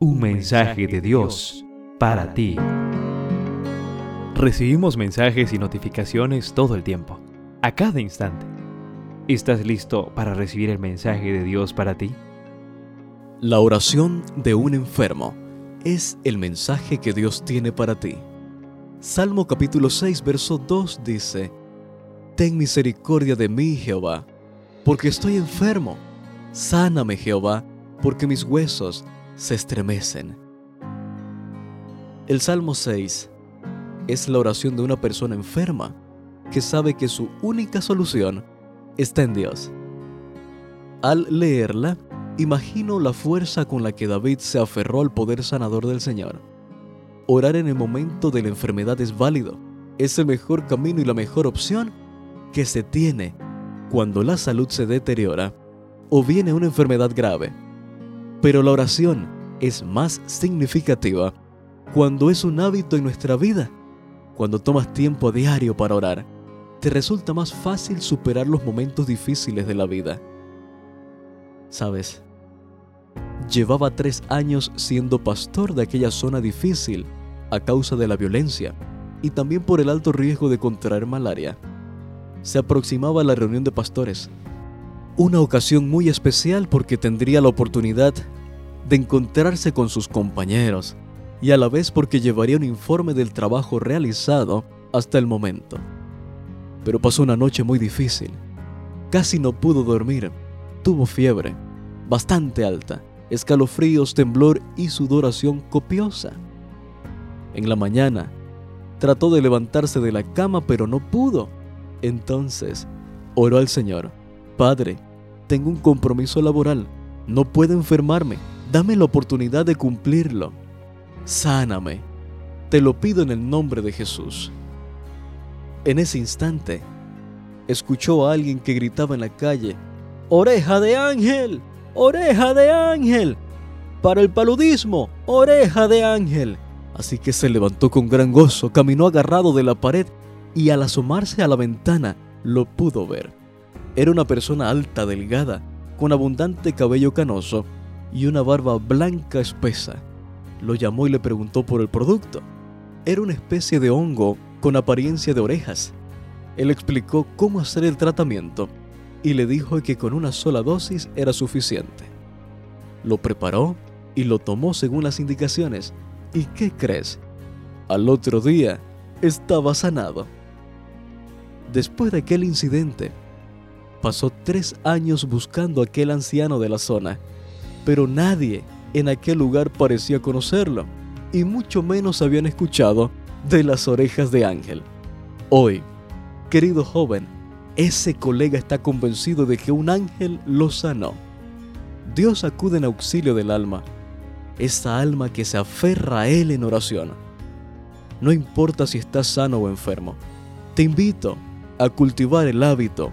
Un mensaje de Dios para ti. Recibimos mensajes y notificaciones todo el tiempo, a cada instante. ¿Estás listo para recibir el mensaje de Dios para ti? La oración de un enfermo es el mensaje que Dios tiene para ti. Salmo capítulo 6, verso 2 dice, Ten misericordia de mí, Jehová, porque estoy enfermo. Sáname, Jehová, porque mis huesos se estremecen. El Salmo 6 es la oración de una persona enferma que sabe que su única solución está en Dios. Al leerla, imagino la fuerza con la que David se aferró al poder sanador del Señor. Orar en el momento de la enfermedad es válido, es el mejor camino y la mejor opción que se tiene cuando la salud se deteriora o viene una enfermedad grave. Pero la oración es más significativa cuando es un hábito en nuestra vida. Cuando tomas tiempo diario para orar, te resulta más fácil superar los momentos difíciles de la vida. Sabes, llevaba tres años siendo pastor de aquella zona difícil a causa de la violencia y también por el alto riesgo de contraer malaria. Se aproximaba la reunión de pastores una ocasión muy especial porque tendría la oportunidad de encontrarse con sus compañeros y a la vez porque llevaría un informe del trabajo realizado hasta el momento. Pero pasó una noche muy difícil. Casi no pudo dormir. Tuvo fiebre, bastante alta, escalofríos, temblor y sudoración copiosa. En la mañana, trató de levantarse de la cama pero no pudo. Entonces, oró al Señor. Padre, tengo un compromiso laboral, no puedo enfermarme, dame la oportunidad de cumplirlo. Sáname, te lo pido en el nombre de Jesús. En ese instante, escuchó a alguien que gritaba en la calle, Oreja de ángel, oreja de ángel, para el paludismo, oreja de ángel. Así que se levantó con gran gozo, caminó agarrado de la pared y al asomarse a la ventana lo pudo ver. Era una persona alta, delgada, con abundante cabello canoso y una barba blanca espesa. Lo llamó y le preguntó por el producto. Era una especie de hongo con apariencia de orejas. Él explicó cómo hacer el tratamiento y le dijo que con una sola dosis era suficiente. Lo preparó y lo tomó según las indicaciones. ¿Y qué crees? Al otro día estaba sanado. Después de aquel incidente, pasó tres años buscando a aquel anciano de la zona, pero nadie en aquel lugar parecía conocerlo, y mucho menos habían escuchado de las orejas de Ángel. Hoy, querido joven, ese colega está convencido de que un ángel lo sanó. Dios acude en auxilio del alma, esa alma que se aferra a Él en oración. No importa si estás sano o enfermo, te invito a cultivar el hábito